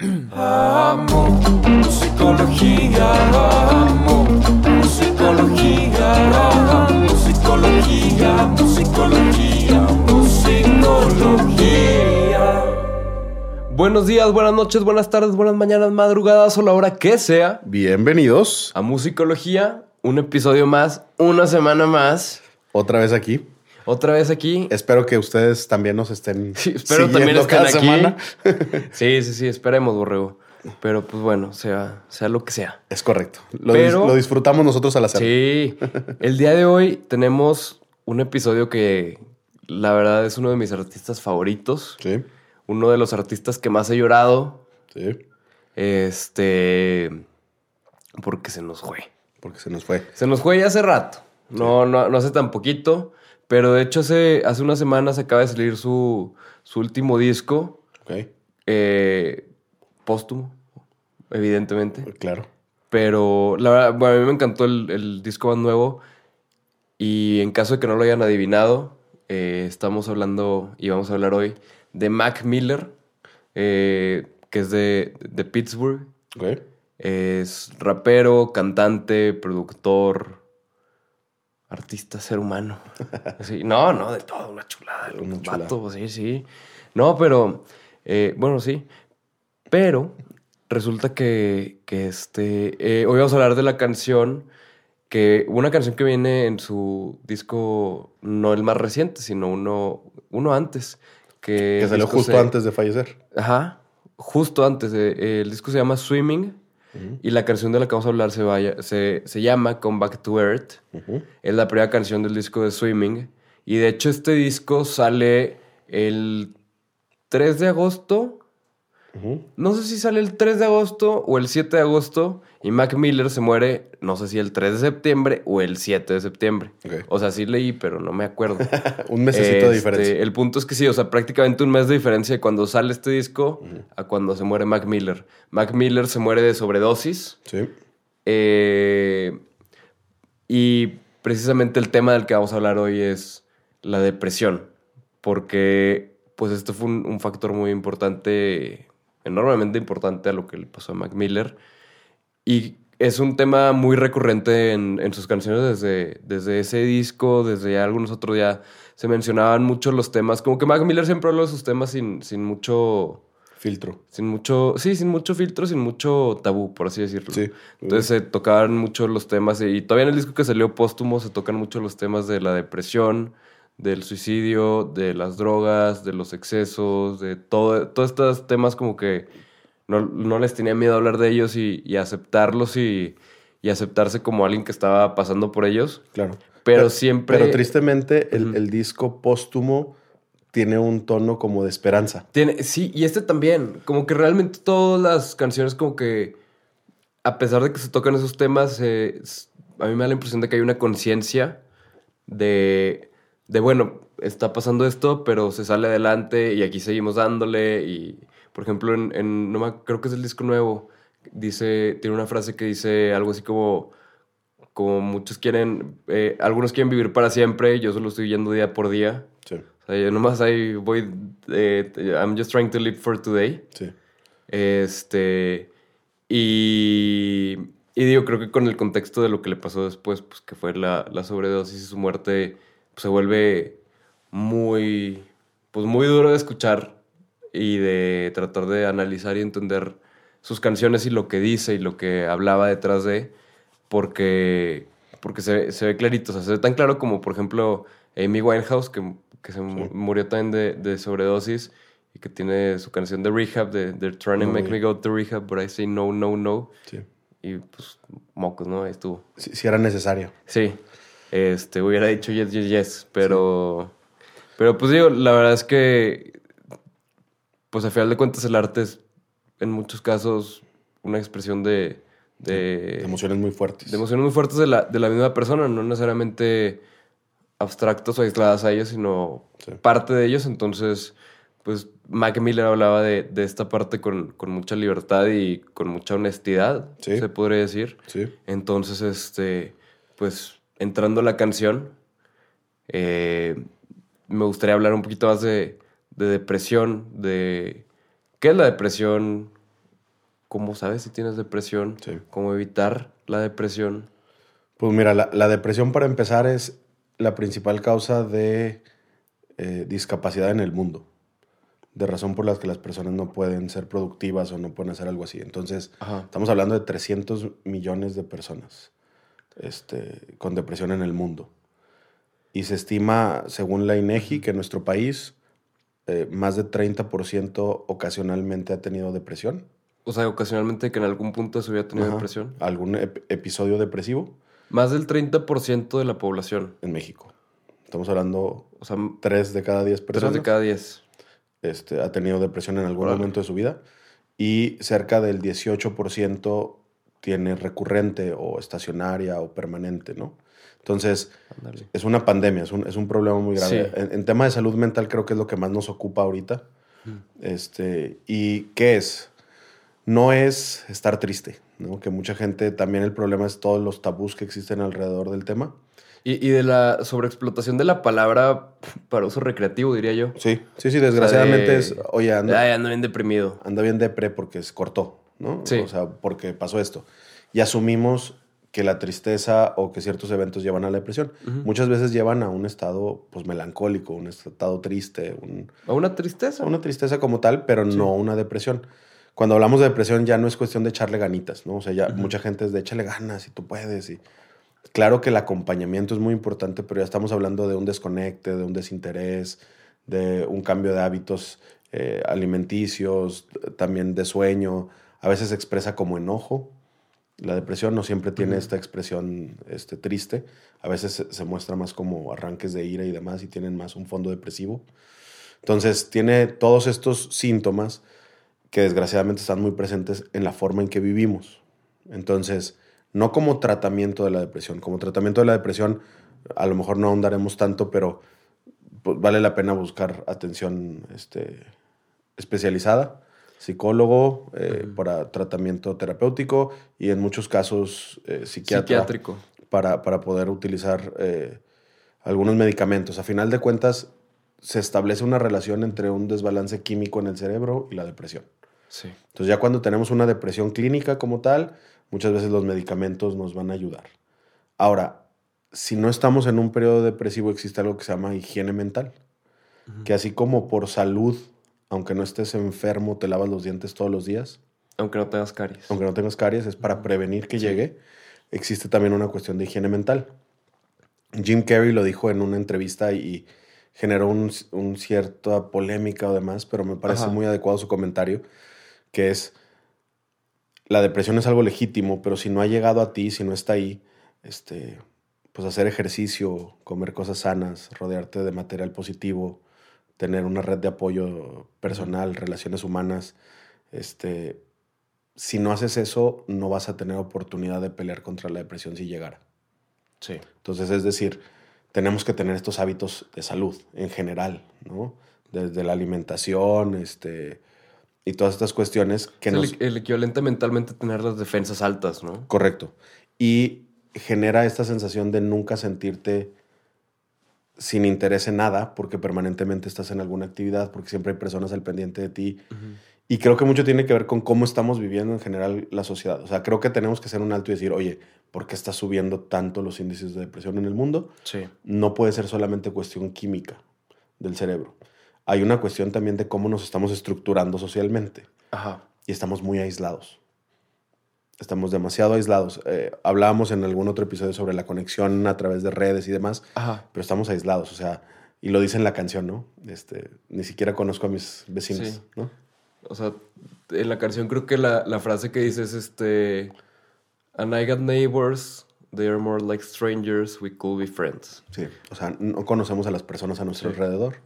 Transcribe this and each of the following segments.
Amo musicología, amo musicología, amo musicología, musicología, musicología. Buenos días, buenas noches, buenas tardes, buenas mañanas, madrugadas o la hora que sea. Bienvenidos A Musicología, un episodio más, una semana más. otra vez aquí. Otra vez aquí. Espero que ustedes también nos estén Sí, espero también estén cada aquí. semana. Sí, sí, sí, esperemos, borrego. Pero pues bueno, sea, sea lo que sea. Es correcto. Lo, Pero- dis- lo disfrutamos nosotros al hacerlo. Sí, el día de hoy tenemos un episodio que la verdad es uno de mis artistas favoritos. Sí, Uno de los artistas que más he llorado. sí, Este. Porque se nos fue. porque se nos fue. Se nos fue ya hace rato. No, no, no hace tan poquito. Pero de hecho, hace, hace unas semanas acaba de salir su, su último disco. Ok, eh, póstumo, evidentemente. claro. Pero la verdad, bueno, a mí me encantó el, el disco más nuevo. Y en caso de que no lo hayan adivinado, eh, estamos hablando y vamos a hablar hoy de Mac Miller, eh, que es de, de Pittsburgh. Ok. Es rapero, cantante, productor, artista, ser humano. No, no, de todo, una chulada. Chulada. vato, sí, sí. No, pero, eh, bueno, sí. Pero resulta que, que este, eh, hoy vamos a hablar de la canción, que una canción que viene en su disco, no el más reciente, sino uno, uno antes. Que, Que salió justo se- antes de fallecer. Ajá, justo antes. eh, el disco se llama Swimming y la canción de la que vamos a hablar se, vaya, se, se llama Come Back to Earth. Es la primera canción del disco de Swimming. Y de hecho este disco sale el 3 de agosto. No sé si sale el 3 de agosto o el 7 de agosto. Y Mac Miller se muere, no sé si el 3 de septiembre o el 7 de septiembre. O sea, sí leí, pero no me acuerdo. Un mesecito de Este, diferencia. El punto es que sí, o sea, prácticamente un mes de diferencia de cuando sale este disco a cuando se muere Mac Miller. Mac Miller se muere de sobredosis. Sí. eh, y precisamente el tema del que vamos a hablar hoy es la depresión. Porque, pues, esto fue un, un factor muy importante, enormemente importante a lo que le pasó a Mac Miller. Y es un tema muy recurrente en, en sus canciones desde, desde ese disco, desde algunos otros ya se mencionaban mucho los temas. Como que Mac Miller siempre habló de sus temas sin, sin mucho. Filtro. Sin mucho. Sí, sin mucho filtro, sin mucho tabú, por así decirlo. Sí. Entonces se tocaban mucho los temas. Y todavía en el disco que salió póstumo se tocan mucho los temas de la depresión, del suicidio, de las drogas, de los excesos, de todo, todos estos temas como que no, no les tenía miedo a hablar de ellos y, y aceptarlos y, y aceptarse como alguien que estaba pasando por ellos. Claro. Pero siempre- Pero tristemente, el, el disco póstumo tiene un tono como de esperanza. Tiene, sí, y este también. Como que realmente todas las canciones, como que a pesar de que se tocan esos temas, eh, a mí me da la impresión de que hay una conciencia de, de, bueno, está pasando esto, pero se sale adelante y aquí seguimos dándole. Y, por ejemplo, en, en- no me- creo que es el disco nuevo, dice, tiene una frase que dice algo así como, como muchos quieren, eh, algunos quieren vivir para siempre, yo solo estoy yendo día por día. Sí. O sea, yo nomás ahí voy. eh, I'm just trying to live for today. Sí. Este. Y. Y digo, creo que con el contexto de lo que le pasó después, pues que fue la, la sobredosis y su muerte, se vuelve muy. Pues muy duro de escuchar y de tratar de analizar y entender sus canciones y lo que dice y lo que hablaba detrás de. Porque. Porque se, ve- se ve clarito. O sea, se ve tan claro como, por ejemplo, Amy Winehouse, que, que se mu- murió también de, de sobredosis y que tiene su canción de Rehab, de They're trying to make me go to Rehab, but I say no, no, no. Sí. Y pues, mocos, ¿no? Ahí estuvo. Sí era necesario. Sí. Este, hubiera dicho yes, yes, yes, pero... Pero pues digo, la verdad es que... Pues a final de cuentas el arte es, en muchos casos, una expresión de... De, Emociones muy fuertes. de emociones muy fuertes de la, de la misma persona, no necesariamente abstractos o aisladas a ellos, sino Sí. parte de ellos. Entonces, pues Mac Miller hablaba de, de esta parte con, con mucha libertad y con mucha honestidad, Sí. se podría decir. Sí. Entonces, este, pues entrando a la canción, eh, me gustaría hablar un poquito más de, de depresión, de qué es la depresión, cómo sabes si tienes depresión, Sí. cómo evitar la depresión. Pues mira, la, la depresión para empezar es la principal causa de eh, discapacidad en el mundo. De razón por la que las personas no pueden ser productivas o no pueden hacer algo así. Entonces, Ajá. estamos hablando de 300 millones de personas este, con depresión en el mundo. Y se estima, según la INEGI, que en nuestro país eh, más de 30% ocasionalmente ha tenido depresión. O sea, ocasionalmente que en algún punto se hubiera tenido Ajá. depresión. Algún ep- episodio depresivo Más del 30% de la población. en México. Estamos hablando O sea, 3 de cada 10 tres personas. de cada 10. este, ha tenido depresión en algún Órale. momento de su vida y cerca del 18% tiene recurrente o estacionaria o permanente, ¿no? Entonces, es una pandemia, es un, es un problema muy grave. Sí. En, en tema de salud mental creo que es lo que más nos ocupa ahorita. Este, ¿Y qué es? No es estar triste, ¿no? Que mucha gente, también el problema es todos los tabús que existen alrededor del tema. Y, y de la sobreexplotación de la palabra para uso recreativo, diría yo. Sí, sí, sí, desgraciadamente de- es, oye, anda, Ay, ando bien deprimido. anda bien depre porque se cortó, ¿no? Sí. O sea, porque pasó esto. Y asumimos que la tristeza o que ciertos eventos llevan a la depresión. Muchas veces llevan a un estado pues melancólico, un estado triste, un- A una tristeza. a una tristeza como tal, pero no una depresión. Cuando hablamos de depresión ya no es cuestión de echarle ganitas, ¿no? O sea, ya mucha gente es de échale ganas y tú puedes y claro que el acompañamiento es muy importante, pero ya estamos hablando de un desconecte, de un desinterés, de un cambio de hábitos eh, alimenticios, también de sueño. A veces se expresa como enojo. La depresión no siempre tiene esta expresión este, triste. A veces se, se muestra más como arranques de ira y demás y tienen más un fondo depresivo. Entonces tiene todos estos síntomas que desgraciadamente están muy presentes en la forma en que vivimos. Entonces, no como tratamiento de la depresión. Como tratamiento de la depresión, a lo mejor no ahondaremos tanto, pero pues, vale la pena buscar atención este, especializada, psicólogo eh, Ujú. para tratamiento terapéutico y en muchos casos eh, psiquiatra Psiquiátrico. para, para poder utilizar eh, algunos medicamentos. A final de cuentas, se establece una relación entre un desbalance químico en el cerebro y la depresión. Sí. Entonces ya cuando tenemos una depresión clínica como tal, muchas veces los medicamentos nos van a ayudar. Ahora, si no estamos en un periodo depresivo, existe algo que se llama higiene mental, Ujú. que así como por salud, aunque no estés enfermo, te lavas los dientes todos los días, Aunque no tengas caries. aunque no tengas caries, es para prevenir que llegue, existe también una cuestión de higiene mental. Jim Carrey lo dijo en una entrevista y generó un, un cierta polémica o demás, pero me parece Ajá. muy adecuado su comentario, que es, la depresión es algo legítimo, pero si no ha llegado a ti, si no está ahí, este, pues hacer ejercicio, comer cosas sanas, rodearte de material positivo, tener una red de apoyo personal, relaciones humanas, este, si no haces eso, no vas a tener oportunidad de pelear contra la depresión si llegara. Sí. Entonces, es decir, tenemos que tener estos hábitos de salud en general, ¿no? Desde la alimentación, este, y todas estas cuestiones que Es nos... el, el equivalente mentalmente a tener las defensas altas, ¿no? Correcto. Y genera esta sensación de nunca sentirte sin interés en nada, porque permanentemente estás en alguna actividad, porque siempre hay personas al pendiente de ti. Y creo que mucho tiene que ver con cómo estamos viviendo en general la sociedad. O sea, creo que tenemos que hacer un alto y decir, oye, ¿por qué está subiendo tanto los índices de depresión en el mundo? Sí. no puede ser solamente cuestión química del cerebro. Hay una cuestión también de cómo nos estamos estructurando socialmente Ajá. y estamos muy aislados. Estamos demasiado aislados. Eh, hablábamos en algún otro episodio sobre la conexión a través de redes y demás, Ajá. pero estamos aislados, o sea, y lo dice en la canción, ¿no? Este, ni siquiera conozco a mis vecinos, Sí. ¿no? O sea, en la canción creo que la, la frase que dice es este... And I got neighbors, they are more like strangers, we could be friends. Sí, o sea, no conocemos a las personas a nuestro Sí. alrededor,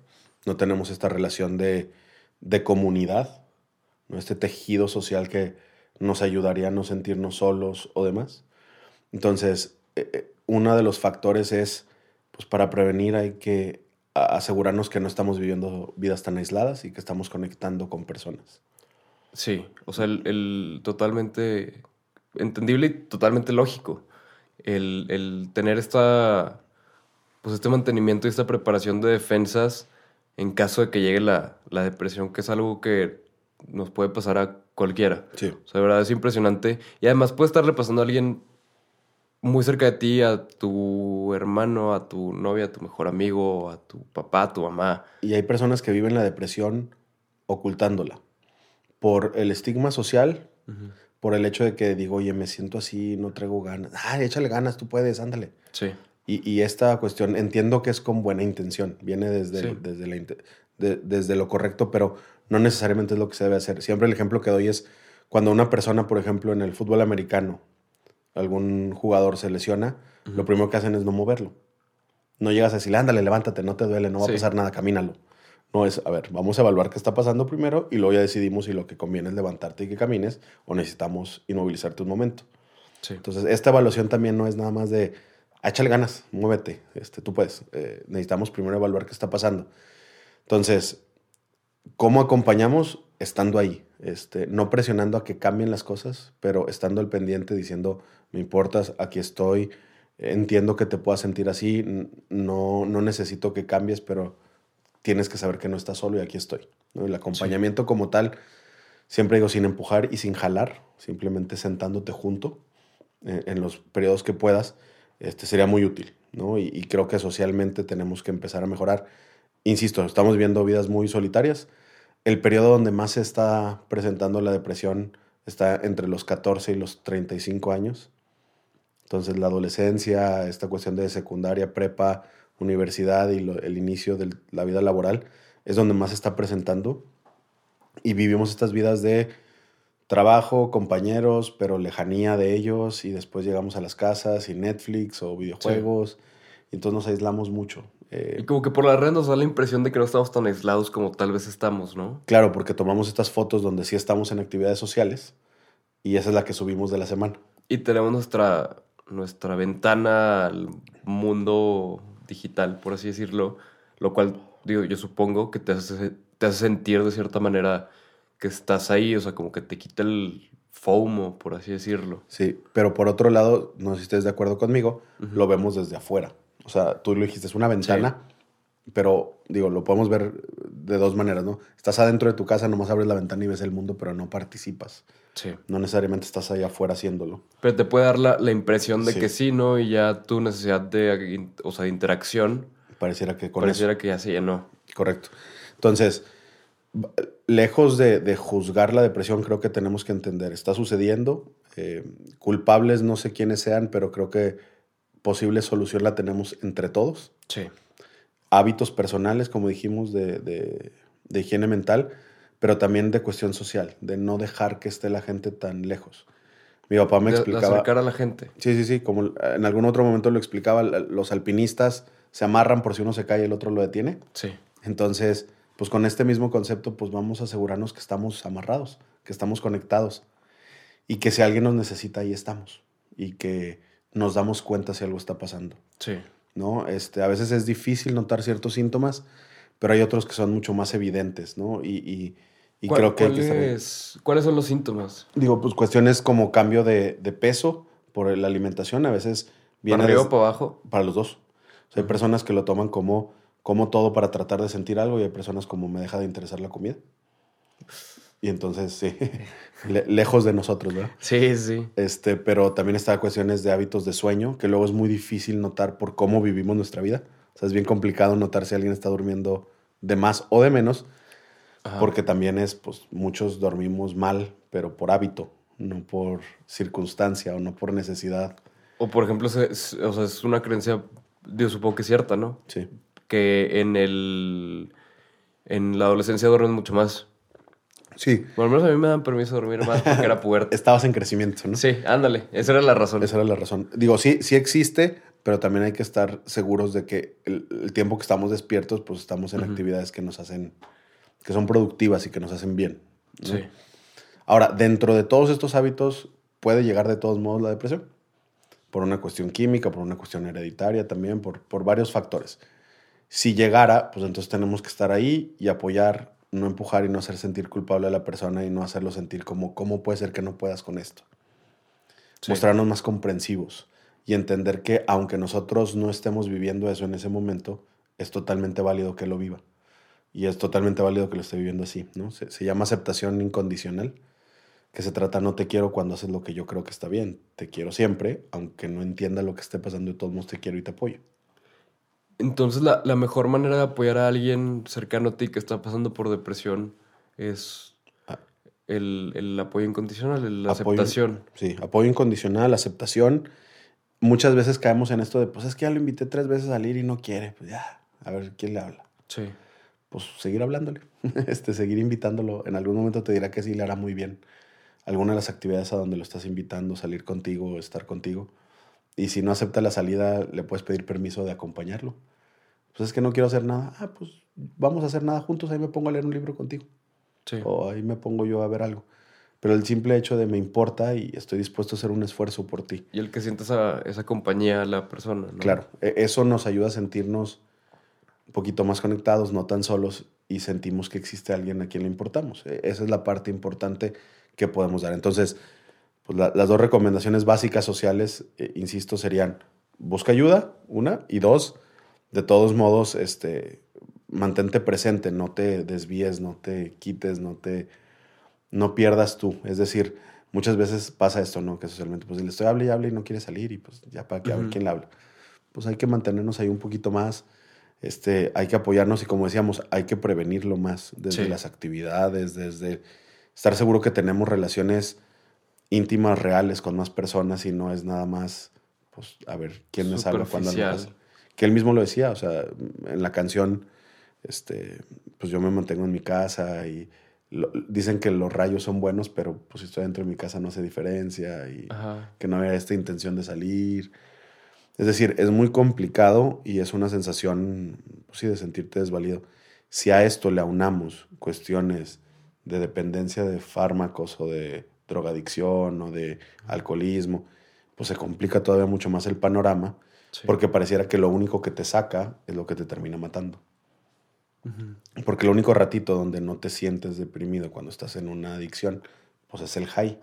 no tenemos esta relación de, de comunidad, ¿no? este tejido social que nos ayudaría a no sentirnos solos o demás. Entonces, eh, eh, uno de los factores es, pues para prevenir hay que asegurarnos que no estamos viviendo vidas tan aisladas y que estamos conectando con personas. Sí, o sea, el totalmente entendible y totalmente lógico. El, el tener esta, pues este mantenimiento y esta preparación de defensas en caso de que llegue la, la depresión, que es algo que nos puede pasar a cualquiera. Sí. O sea, de verdad es impresionante. Y además puede estarle pasando a alguien muy cerca de ti, a tu hermano, a tu novia, a tu mejor amigo, a tu papá, a tu mamá. Y hay personas que viven la depresión ocultándola por el estigma social, por el hecho de que digo, oye, me siento así, no traigo ganas. Ah, échale ganas, tú puedes, ándale. Sí. Y, y esta cuestión, entiendo que es con buena intención, viene desde, Sí. desde, la inte- de- desde lo correcto, pero no necesariamente es lo que se debe hacer. Siempre el ejemplo que doy es cuando una persona, por ejemplo, en el fútbol americano, algún jugador se lesiona, lo primero que hacen es no moverlo. No llegas a decirle, ándale, levántate, no te duele, no va Sí. a pasar nada, camínalo. No es, a ver, vamos a evaluar qué está pasando primero y luego ya decidimos si lo que conviene es levantarte y que camines o necesitamos inmovilizarte un momento. Sí. Entonces, esta evaluación también no es nada más de, "Ah, échale ganas, muévete, este, tú puedes. Eh, necesitamos primero evaluar qué está pasando. Entonces, ¿cómo acompañamos? Estando ahí, este, no presionando a que cambien las cosas, pero estando al pendiente diciendo, me importas, aquí estoy, entiendo que te puedas sentir así, no, no necesito que cambies, pero tienes que saber que no estás solo y aquí estoy. ¿no? El acompañamiento como tal, siempre digo, sin empujar y sin jalar, simplemente sentándote junto eh, en los periodos que puedas, este, sería muy útil, ¿no? Y, y creo que socialmente tenemos que empezar a mejorar. Insisto, estamos viendo vidas muy solitarias. El periodo donde más se está presentando la depresión está entre los 14 y los 35 años. Entonces la adolescencia, esta cuestión de secundaria, prepa, universidad y lo- el inicio de la vida laboral es donde más se está presentando. Y vivimos estas vidas de trabajo, compañeros, pero lejanía de ellos y después llegamos a las casas y Netflix o videojuegos y entonces nos aislamos mucho. Eh, Y como que por la red nos da la impresión de que no estamos tan aislados como tal vez estamos, ¿no? claro, porque tomamos estas fotos donde sí estamos en actividades sociales y esa es la que subimos de la semana. Y tenemos nuestra, nuestra ventana al mundo digital, por así decirlo, lo cual, digo, yo supongo que te hace, te hace sentir de cierta manera que estás ahí, o sea, como que te quita el FOMO, por así decirlo. Sí, pero por otro lado, no sé si estés de acuerdo conmigo, lo vemos desde afuera. O sea, tú lo dijiste, es una ventana, pero digo, lo podemos ver de dos maneras, ¿no? Estás adentro de tu casa, nomás abres la ventana y ves el mundo, pero no participas. Sí. No necesariamente estás ahí afuera haciéndolo. Pero te puede dar la, la impresión de Sí. que sí, ¿no? Y ya tu necesidad de, o sea, de interacción Pareciera que con pareciera eso. que ya se llenó. Correcto. Entonces, lejos de, de juzgar la depresión, creo que tenemos que entender, está sucediendo, eh, culpables no sé quiénes sean, pero creo que posible solución la tenemos entre todos. Sí. hábitos personales, como dijimos, de, de- de higiene mental, pero también de cuestión social, de no dejar que esté la gente tan lejos. Mi papá me De- de explicaba... acercar a la gente. Sí, sí, sí, como en algún otro momento lo explicaba, los alpinistas se amarran por si uno se cae y el otro lo detiene. Sí. Entonces, pues con este mismo concepto, pues vamos a asegurarnos que estamos amarrados, que estamos conectados y que si alguien nos necesita, ahí estamos y que nos damos cuenta si algo está pasando. Sí. ¿no? Este, a veces es difícil notar ciertos síntomas, pero hay otros que son mucho más evidentes, ¿no? Y, y- y ¿Cuál- creo que estar ahí. cuáles- ¿Cuáles son los síntomas? Digo, pues cuestiones como cambio de, de peso por la alimentación, a veces viene ¿Para arriba o para abajo? para los dos. O sea, hay personas que lo toman como, como todo para tratar de sentir algo y hay personas como me deja de interesar la comida. Y entonces, sí, le- lejos de nosotros, ¿verdad? Sí, sí. Este, pero también está cuestiones de hábitos de sueño, que luego es muy difícil notar por cómo vivimos nuestra vida. O sea, es bien complicado notar si alguien está durmiendo de más o de menos, Ajá. porque también es, pues, muchos dormimos mal, pero por hábito, no por circunstancia o no por necesidad. O por ejemplo, es, o sea, es una creencia, yo supongo que cierta, ¿no? Sí. Que en el en la adolescencia duermen mucho más. Sí, Bueno, al menos a mí me dan permiso de dormir más porque era puberto. estabas en crecimiento, ¿no? Sí, ándale, esa era la razón. Esa era la razón. Digo, sí, sí existe, pero también hay que estar seguros de que el, el tiempo que estamos despiertos, pues estamos en actividades que nos hacen, que son productivas y que nos hacen bien. ¿no? Sí. Ahora, dentro de todos estos hábitos, puede llegar de todos modos la depresión. Por una cuestión química, por una cuestión hereditaria también, por, por varios factores. Si llegara, pues entonces tenemos que estar ahí y apoyar, no empujar y no hacer sentir culpable a la persona y no hacerlo sentir como, ¿cómo puede ser que no puedas con esto? Sí. mostrarnos más comprensivos y entender que aunque nosotros no estemos viviendo eso en ese momento, es totalmente válido que lo viva. Y es totalmente válido que lo esté viviendo así, ¿no? Se, se llama aceptación incondicional. que se trata no te quiero cuando haces lo que yo creo que está bien. Te quiero siempre, aunque no entienda lo que esté pasando, de todos modos te quiero y te apoyo. Entonces, la, la mejor manera de apoyar a alguien cercano a ti que está pasando por depresión es Ah. el, el apoyo incondicional, la Apoyo- aceptación. Sí, apoyo incondicional, aceptación. Muchas veces caemos en esto de, pues es que ya lo invité tres veces a salir y no quiere. Pues ya, a ver quién le habla. Sí. Pues seguir hablándole, este, seguir invitándolo. En algún momento te dirá que sí le hará muy bien. Alguna de las actividades a donde lo estás invitando, salir contigo, estar contigo. Y si no acepta la salida, le puedes pedir permiso de acompañarlo. Pues es que no quiero hacer nada. Ah, pues vamos a hacer nada juntos. Ahí me pongo a leer un libro contigo. Sí. O ahí me pongo yo a ver algo. Pero el simple hecho de me importa y estoy dispuesto a hacer un esfuerzo por ti. Y el que sienta esa, esa compañía a la persona, ¿no? Claro, e- eso nos ayuda a sentirnos un poquito más conectados, no tan solos, y sentimos que existe alguien a quien le importamos. E- Esa es la parte importante que podemos dar. Entonces, pues la- las dos recomendaciones básicas sociales, eh, insisto, serían busca ayuda, una, y dos, de todos modos, este, mantente presente, no te desvíes, no te quites, no te no pierdas tú. Es decir, muchas veces pasa esto, ¿no? Que socialmente, pues le estoy hable y hable y no quiere salir y pues ya para que a ver quién le habla. Pues hay que mantenernos ahí un poquito más, este, hay que apoyarnos y como decíamos, hay que prevenirlo más desde Sí. las actividades, desde estar seguro que tenemos relaciones íntimas, reales con más personas y no es nada más, pues, a ver quién me salva cuando Superficial. pasa. Que él mismo lo decía, o sea, en la canción, este, pues yo me mantengo en mi casa y lo- dicen que los rayos son buenos, pero pues si estoy dentro de mi casa no hace diferencia y Ajá. que no había esta intención de salir. Es decir, es muy complicado y es una sensación, pues sí, de sentirte desvalido. Si a esto le aunamos cuestiones de dependencia de fármacos o de drogadicción o de alcoholismo, pues se complica todavía mucho más el panorama Sí. porque pareciera que lo único que te saca es lo que te termina matando. Porque el único ratito donde no te sientes deprimido cuando estás en una adicción, pues es el high.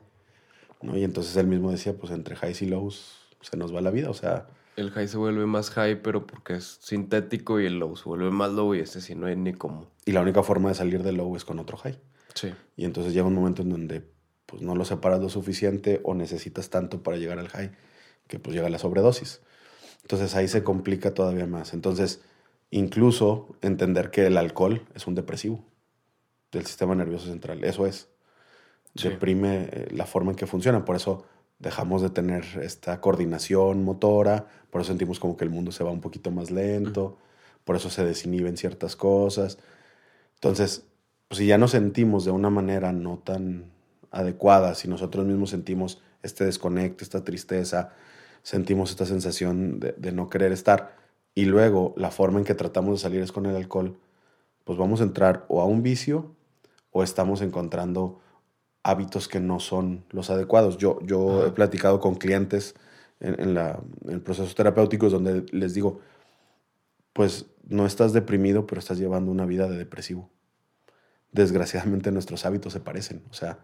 ¿no? Y entonces él mismo decía, pues entre highs y lows se nos va la vida. O sea, El high se vuelve más high, pero porque es sintético y el low se vuelve más low y este sí no hay ni cómo. y la única forma de salir del low es con otro high. Sí. Y entonces llega un momento en donde pues no lo separas lo suficiente o necesitas tanto para llegar al high que pues llega la sobredosis. Entonces ahí se complica todavía más. Entonces, incluso entender que el alcohol es un depresivo del sistema nervioso central. Eso es. Sí. Deprime eh, la forma en que funciona. Por eso dejamos de tener esta coordinación motora. Por eso sentimos como que el mundo se va un poquito más lento. Por eso se desinhiben ciertas cosas. Entonces, pues si ya nos sentimos de una manera no tan adecuada, si nosotros mismos sentimos este desconecte, esta tristeza, sentimos esta sensación de, de no querer estar, y luego la forma en que tratamos de salir es con el alcohol, pues vamos a entrar o a un vicio o estamos encontrando hábitos que no son los adecuados. Yo, yo Ajá. he platicado con clientes en, en la, en procesos terapéuticos donde les digo, pues no estás deprimido, pero estás llevando una vida de depresivo. Desgraciadamente nuestros hábitos se parecen. O sea,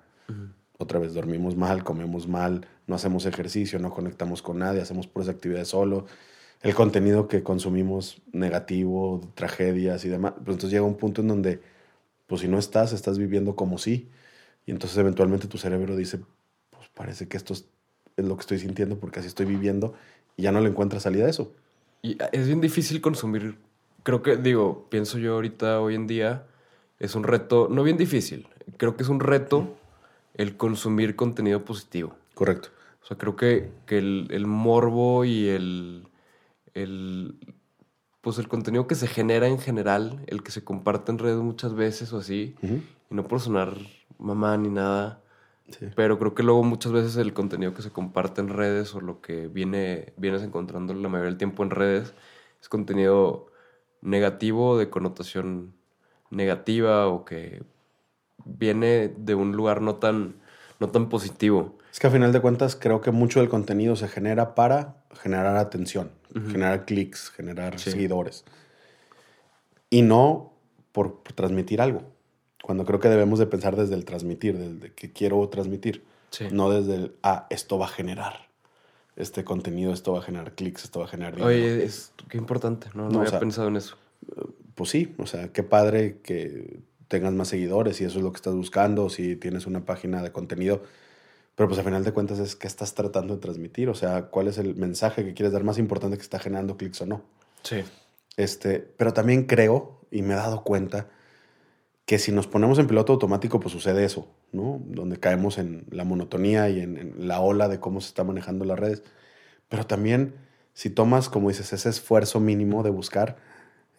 Otra vez dormimos mal, comemos mal, no hacemos ejercicio, no conectamos con nadie, hacemos puras actividades solo. El contenido que consumimos negativo, tragedias y demás. Pues entonces llega un punto en donde, pues si no estás, estás viviendo como sí. Y entonces eventualmente tu cerebro dice, pues parece que esto es, es lo que estoy sintiendo porque así estoy viviendo. Y ya no le encuentras salida a eso. Y es bien difícil consumir. Creo que, digo, pienso yo ahorita, hoy en día, es un reto, no bien difícil, creo que es un reto el consumir contenido positivo. Correcto. O sea, creo que, que el, el morbo y el, el, pues el contenido que se genera en general, el que se comparte en redes muchas veces o así, y no por sonar mamá ni nada, Sí. pero creo que luego muchas veces el contenido que se comparte en redes o lo que viene, vienes encontrando la mayoría del tiempo en redes es contenido negativo de connotación negativa o que viene de un lugar no tan, no tan positivo. Es que a final de cuentas creo que mucho del contenido se genera para generar atención, generar clics, generar Sí. seguidores. Y no por, por transmitir algo. Cuando creo que debemos de pensar desde el transmitir, desde que quiero transmitir, Sí. no desde el, ah, esto va a generar este contenido, esto va a generar clics, esto va a generar dinero. Oye, es, qué importante, no, no, No, o había sea, pensado en eso. Pues sí, o sea, qué padre que tengas más seguidores, si eso es lo que estás buscando, si tienes una página de contenido. Pero pues al final de cuentas es qué estás tratando de transmitir, o sea, cuál es el mensaje que quieres dar más importante que está generando clics o no. Sí. Este, pero también creo, y me he dado cuenta, que si nos ponemos en piloto automático, pues sucede eso, ¿no? Donde caemos en la monotonía y en, en la ola de cómo se está manejando las redes. Pero también, si tomas, como dices, ese esfuerzo mínimo de buscar,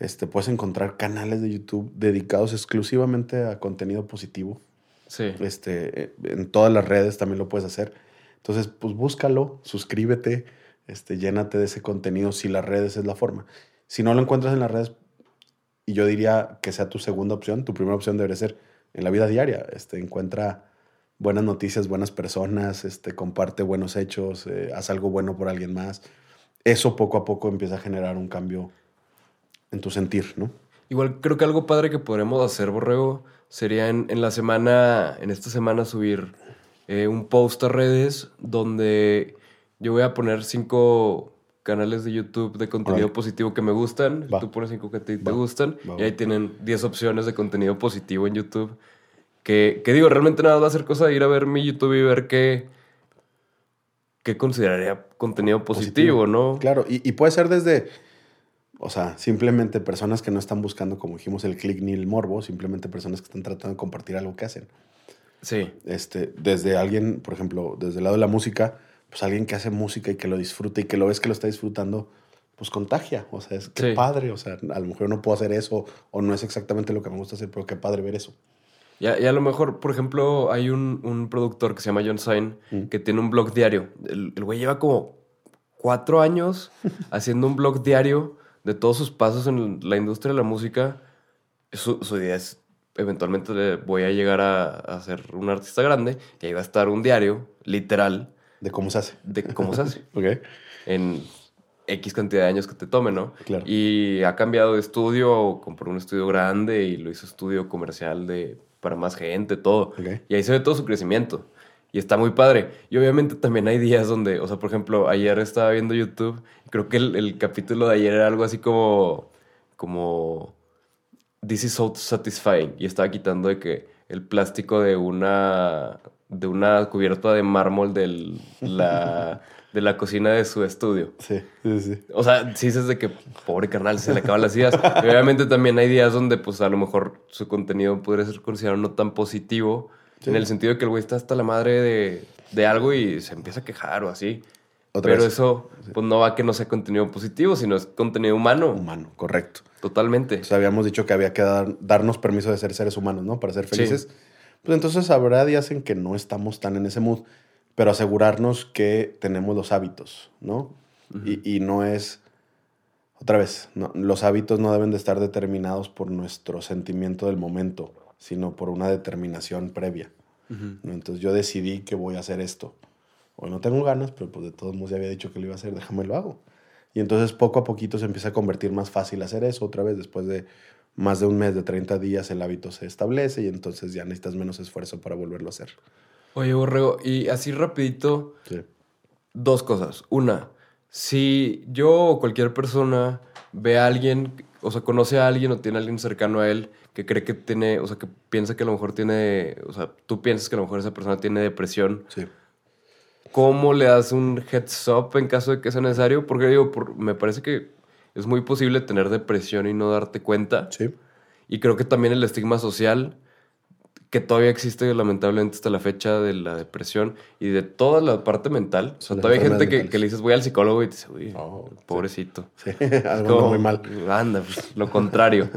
este, puedes encontrar canales de YouTube dedicados exclusivamente a contenido positivo. Sí. Este, eh, en todas las redes también lo puedes hacer. Entonces, pues búscalo, suscríbete, este, llénate de ese contenido si las redes es la forma. Si no lo encuentras en las redes, y yo diría que sea tu segunda opción, tu primera opción debería ser en la vida diaria. Este, encuentra buenas noticias, buenas personas, este, comparte buenos hechos, eh, haz algo bueno por alguien más. Eso poco a poco empieza a generar un cambio en tu sentir, ¿no? Igual creo que algo padre que podremos hacer, Borrego, sería en, en la semana, en esta semana subir eh, un post a redes donde yo voy a poner cinco canales de YouTube de contenido positivo que me gustan. Va. Tú pones cinco que a ti te Va. gustan. Va, y ahí tienen 10 opciones de contenido positivo en YouTube. Que, que digo, realmente nada va a ser cosa de ir a ver mi YouTube y ver qué, qué consideraría contenido positivo, ¿no? Claro, y, y puede ser desde, o sea, simplemente personas que no están buscando, como dijimos, el click ni el morbo, simplemente personas que están tratando de compartir algo que hacen. Sí. Este, desde alguien, por ejemplo, desde el lado de la música, pues alguien que hace música y que lo disfruta y que lo ves que lo está disfrutando, pues contagia. O sea, es que Sí. padre. O sea, a lo mejor no puedo hacer eso o no es exactamente lo que me gusta hacer, pero qué padre ver eso. Y a, y a lo mejor, por ejemplo, hay un, un productor que se llama John Sain Mm. que tiene un blog diario. El, el güey lleva como cuatro años haciendo un blog diario de todos sus pasos en la industria de la música. Su, su idea es, eventualmente voy a llegar a, a ser un artista grande y ahí va a estar un diario, literal, De cómo se hace. de cómo se hace ¿Ok? en X cantidad de años que te tome, ¿no? Claro. Y ha cambiado de estudio, compró un estudio grande y lo hizo estudio comercial de, para más gente, todo. Ok. Y ahí se ve todo su crecimiento. Y está muy padre. Y obviamente también hay días donde, o sea, por ejemplo, ayer estaba viendo YouTube, y creo que el, el capítulo de ayer era algo así como, como, This is so satisfying. Y estaba quitando de que el plástico de una, de una cubierta de mármol de la, de la cocina de su estudio. Sí, sí, sí. O sea, sí dices de que pobre carnal, se le acaban las ideas. Y obviamente también hay días donde, pues, a lo mejor su contenido podría ser considerado no tan positivo. Sí. En el sentido de que el güey está hasta la madre de, de algo y se empieza a quejar o así. Otra Pero vez. eso, pues, no va a que no sea contenido positivo, sino es contenido humano. Humano, correcto. Totalmente. Habíamos dicho que había que dar- darnos permiso de ser seres humanos, ¿no? Para ser Sí. felices. Pues entonces habrá días en que no estamos tan en ese mood, pero asegurarnos que tenemos los hábitos, ¿no? y, y no es, otra vez, no- los hábitos no deben de estar determinados por nuestro sentimiento del momento, sino por una determinación previa. ¿no? Entonces yo decidí que voy a hacer esto. Hoy no tengo ganas, pero pues de todos modos ya había dicho que lo iba a hacer, déjame lo hago. Y entonces poco a poquito se empieza a convertir más fácil hacer eso. Otra vez, después de más de un mes, de 30 días, el hábito se establece y entonces ya necesitas menos esfuerzo para volverlo a hacer. Oye, Borrego, y así rapidito, Sí. dos cosas. Una, si yo o cualquier persona ve a alguien, o sea, conoce a alguien o tiene a alguien cercano a él que cree que tiene, o sea, que piensa que a lo mejor tiene, o sea, tú piensas que a lo mejor esa persona tiene depresión, Sí. ¿cómo le das un heads up en caso de que sea necesario? Porque digo, por- me parece que es muy posible tener depresión y no darte cuenta. Sí. Y creo que también el estigma social que todavía existe lamentablemente hasta la fecha de la depresión y de toda la parte mental. O sea, todavía hay gente que, le dices voy al psicólogo y te dice, uy, Oh, pobrecito. Sí. Algo como, muy mal. Anda, pues, lo contrario.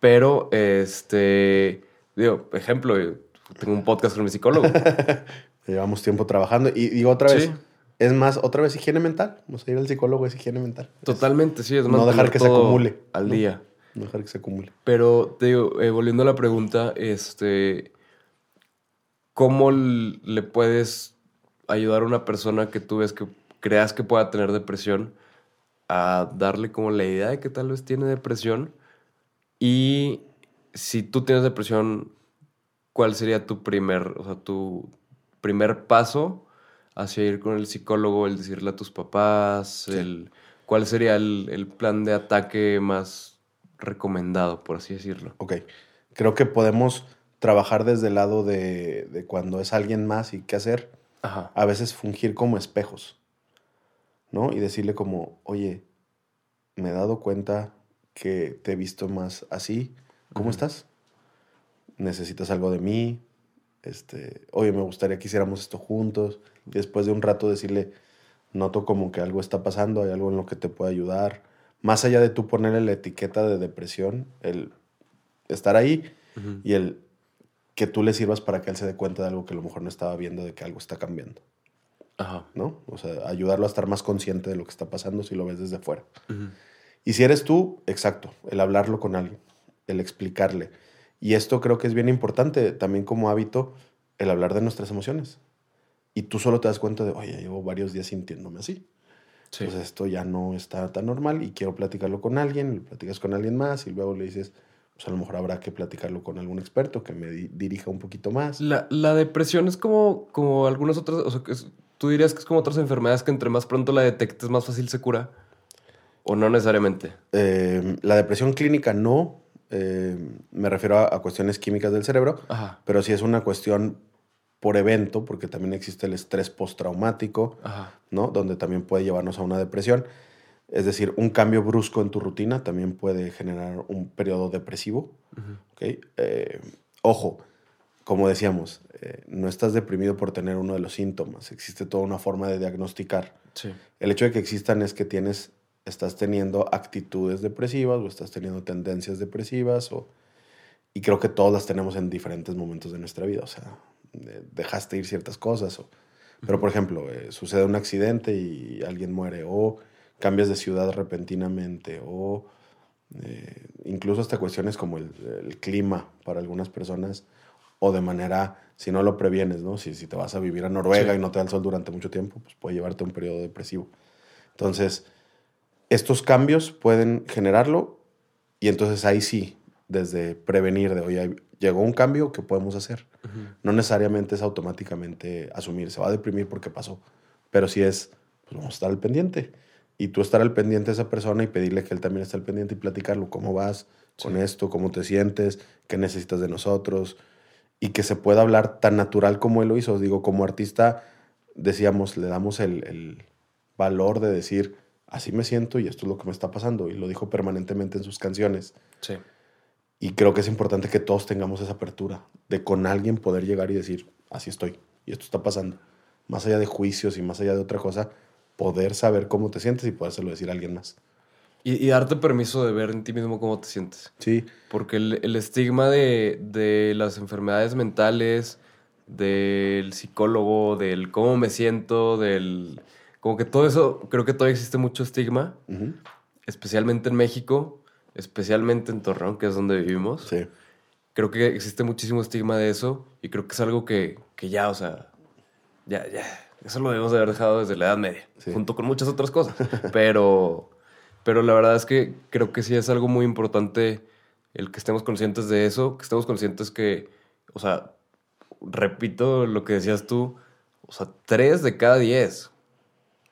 Pero, este, digo, ejemplo, tengo un podcast con mi psicólogo. Llevamos tiempo trabajando. Y digo otra vez, Sí. es más, otra vez higiene mental. O sea, ir al psicólogo es higiene mental. Totalmente, sí, es No mantener dejar que se acumule, Al ¿no? día. No dejar que se acumule. Pero te digo, eh, volviendo a la pregunta, este, ¿cómo le puedes ayudar a una persona que tú ves que creas que pueda tener depresión a darle como la idea de que tal vez tiene depresión? Y si tú tienes depresión, ¿cuál sería tu primer, o sea, tu primer paso hacia ir con el psicólogo, el decirle a tus papás, el, cuál sería el, el plan de ataque más recomendado, por así decirlo? Ok. Creo que podemos trabajar desde el lado de, de cuando es alguien más y qué hacer. Ajá. A veces fungir como espejos, ¿no? Y decirle como, oye, me he dado cuenta que te he visto más así. ¿Cómo estás? ¿Necesitas algo de mí? Este, oye, me gustaría que hiciéramos esto juntos. Y después de un rato decirle, noto como que algo está pasando, hay algo en lo que te puedo ayudar. Más allá de tú ponerle la etiqueta de depresión, el estar ahí y el que tú le sirvas para que él se dé cuenta de algo que a lo mejor no estaba viendo, de que algo está cambiando, Ajá. ¿no? O sea, ayudarlo a estar más consciente de lo que está pasando si lo ves desde fuera. Y si eres tú, exacto, el hablarlo con alguien, el explicarle. Y esto creo que es bien importante también como hábito, el hablar de nuestras emociones. Y tú solo te das cuenta de, oye, llevo varios días sintiéndome así. Sí. Pues esto ya no está tan normal y quiero platicarlo con alguien, lo platicas con alguien más y luego le dices, pues a lo mejor habrá que platicarlo con algún experto que me di- dirija un poquito más. La, la depresión es como, como algunas otras, o sea, que es- tú dirías que es como otras enfermedades que entre más pronto la detectes más fácil se cura. O no necesariamente. Eh, la depresión clínica no, eh, me refiero a, a cuestiones químicas del cerebro, Ajá. pero sí es una cuestión por evento, porque también existe el estrés postraumático, Ajá. ¿no? Donde también puede llevarnos a una depresión. Es decir, un cambio brusco en tu rutina también puede generar un periodo depresivo. Ujú. ¿ok? Eh, ojo, como decíamos, eh, no estás deprimido por tener uno de los síntomas. Existe toda una forma de diagnosticar. Sí. El hecho de que existan es que tienes, estás teniendo actitudes depresivas o estás teniendo tendencias depresivas o, y creo que todas las tenemos en diferentes momentos de nuestra vida. O sea, dejaste ir ciertas cosas. O, pero, por ejemplo, eh, sucede un accidente y alguien muere o cambias de ciudad repentinamente o eh, incluso hasta cuestiones como el, el clima para algunas personas o de manera, si no lo previenes, ¿no? Si, si te vas a vivir a Noruega Sí. y no te da el sol durante mucho tiempo, pues puede llevarte a un periodo depresivo. Entonces, estos cambios pueden generarlo y entonces ahí sí, desde prevenir de, oye, llegó un cambio, ¿qué podemos hacer? Ujú. No necesariamente es automáticamente asumir, se va a deprimir porque pasó, pero sí es, pues vamos a estar al pendiente. Y tú estar al pendiente de esa persona y pedirle que él también esté al pendiente y platicarlo, cómo vas con Sí. esto, cómo te sientes, qué necesitas de nosotros, y que se pueda hablar tan natural como él lo hizo. Digo, como artista, decíamos, le damos el, el valor de decir, así me siento y esto es lo que me está pasando, y lo dijo permanentemente en sus canciones. Sí. Y creo que es importante que todos tengamos esa apertura de con alguien poder llegar y decir, así estoy y esto está pasando. Más allá de juicios y más allá de otra cosa, poder saber cómo te sientes y podérselo decir a alguien más. Y, y darte permiso de ver en ti mismo cómo te sientes. Sí, Porque el, el estigma de, de las enfermedades mentales, del psicólogo, del cómo me siento, del... Como que todo eso, creo que todavía existe mucho estigma, ujú, especialmente en México, especialmente en Torreón, que es donde vivimos. sí, Creo que existe muchísimo estigma de eso y creo que es algo que, que ya, o sea, ya, ya, eso lo debemos de haber dejado desde la Edad Media, Sí. junto con muchas otras cosas. Pero, pero la verdad es que creo que sí es algo muy importante el que estemos conscientes de eso, que estemos conscientes que, o sea, repito lo que decías tú, o sea, tres de cada diez.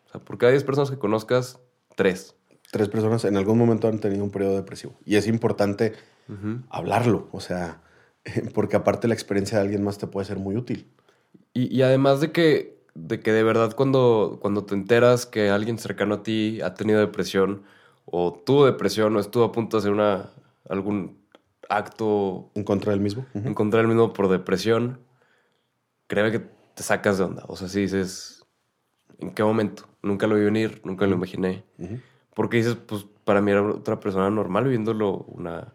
O sea, por cada diez personas que conozcas, tres. Tres personas en algún momento han tenido un periodo depresivo. Y es importante hablarlo, o sea, porque aparte la experiencia de alguien más te puede ser muy útil. Y, y además de que, de que de verdad cuando, cuando te enteras que alguien cercano a ti ha tenido depresión o tuvo depresión o estuvo a punto de hacer una, algún acto En contra del mismo. En contra del mismo por depresión, créeme que te sacas de onda. O sea, si dices, ¿en qué momento? Nunca lo vi venir, nunca lo imaginé. Porque dices, pues para mí era otra persona normal viviéndolo una,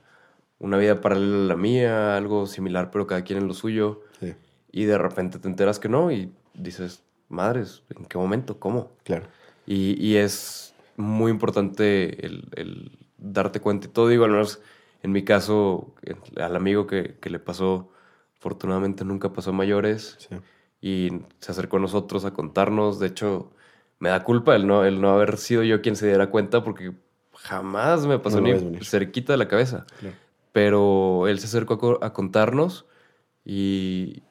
una vida paralela a la mía, algo similar, pero cada quien en lo suyo. Sí, Y de repente te enteras que no y dices, madres, ¿en qué momento? ¿Cómo? claro. Y, y es muy importante el, el darte cuenta y todo. Digo, al menos en mi caso, el- al amigo que, que le pasó, afortunadamente nunca pasó a mayores Sí. y se acercó a nosotros a contarnos. De hecho, me da culpa el no, el no haber sido yo quien se diera cuenta porque jamás me pasó No ni cerquita de la cabeza. Claro. Pero él se acercó a, co- a contarnos y,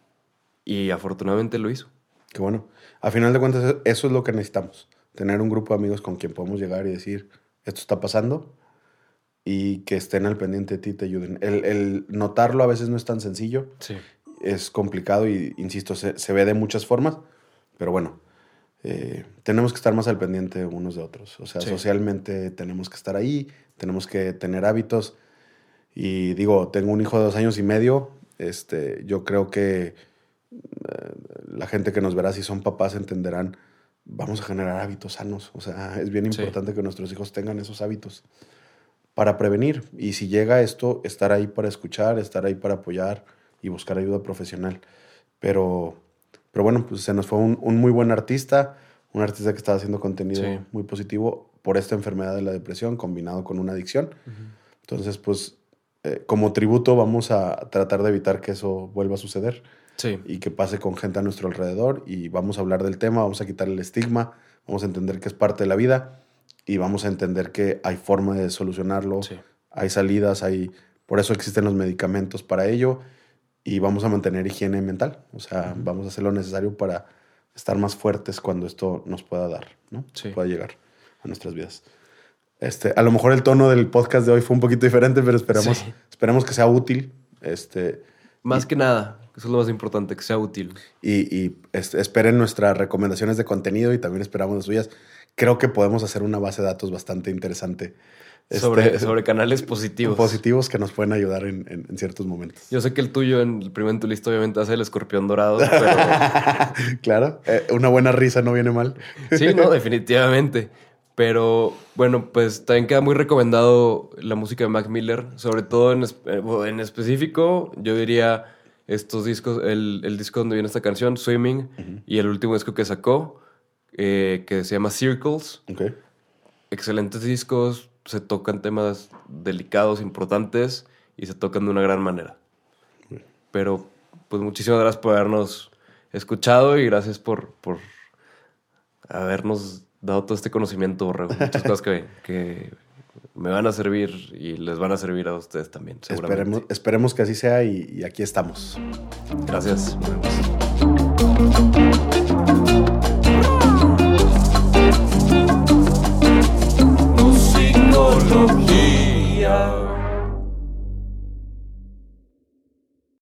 y afortunadamente lo hizo. Qué bueno. A final de cuentas, eso es lo que necesitamos. Tener un grupo de amigos con quien podemos llegar y decir, esto está pasando. y que estén al pendiente de ti te ayuden. El, el notarlo a veces no es tan sencillo, Sí. es complicado y, insisto, se, se ve de muchas formas, pero bueno, eh, tenemos que estar más al pendiente unos de otros. O sea, Sí. socialmente tenemos que estar ahí, tenemos que tener hábitos. Y digo, tengo un hijo de dos años y medio. Este, yo creo que eh, la gente que nos verá, si son papás, entenderán. Vamos a generar hábitos sanos. O sea, es bien Sí. importante que nuestros hijos tengan esos hábitos para prevenir. Y si llega esto, estar ahí para escuchar, estar ahí para apoyar y buscar ayuda profesional. Pero, pero bueno, pues se nos fue un, un muy buen artista, un artista que estaba haciendo contenido Sí. muy positivo por esta enfermedad de la depresión combinado con una adicción. Entonces, pues eh, como tributo vamos a tratar de evitar que eso vuelva a suceder Sí. y que pase con gente a nuestro alrededor y vamos a hablar del tema, vamos a quitar el estigma, vamos a entender que es parte de la vida y vamos a entender que hay forma de solucionarlo, Sí. hay salidas, hay por eso existen los medicamentos para ello y vamos a mantener higiene mental, o sea, vamos a hacer lo necesario para estar más fuertes cuando esto nos pueda dar, ¿no? Sí. Pueda llegar a nuestras vidas. Este, a lo mejor el tono del podcast de hoy fue un poquito diferente, pero esperamos, Sí. esperemos que sea útil. Este, Más que nada, eso es lo más importante, que sea útil. y, y, este, esperen nuestras recomendaciones de contenido y también esperamos las suyas. Creo que podemos hacer una base de datos bastante interesante. Este, Sobre, sobre canales positivos. positivos que nos pueden ayudar en, en- en ciertos momentos. Yo sé que el tuyo, en el primero en tu lista, obviamente hace el escorpión dorado, pero claro, eh, una buena risa no viene mal. sí, no, definitivamente. Pero bueno, pues también queda muy recomendado la música de Mac Miller, sobre todo en, eh, en específico, yo diría estos discos, el, el disco donde viene esta canción, Swimming, y el último disco que sacó, eh, que se llama Circles. Ok. excelentes discos, se tocan temas delicados, importantes y se tocan de una gran manera. Pero pues muchísimas gracias por habernos escuchado y gracias por, por habernos dado todo este conocimiento, Borrego. Muchas cosas que, que me van a servir y les van a servir a ustedes también, seguramente. Esperemos, esperemos que así sea y, y aquí estamos. Gracias. Nos vemos. outro dia.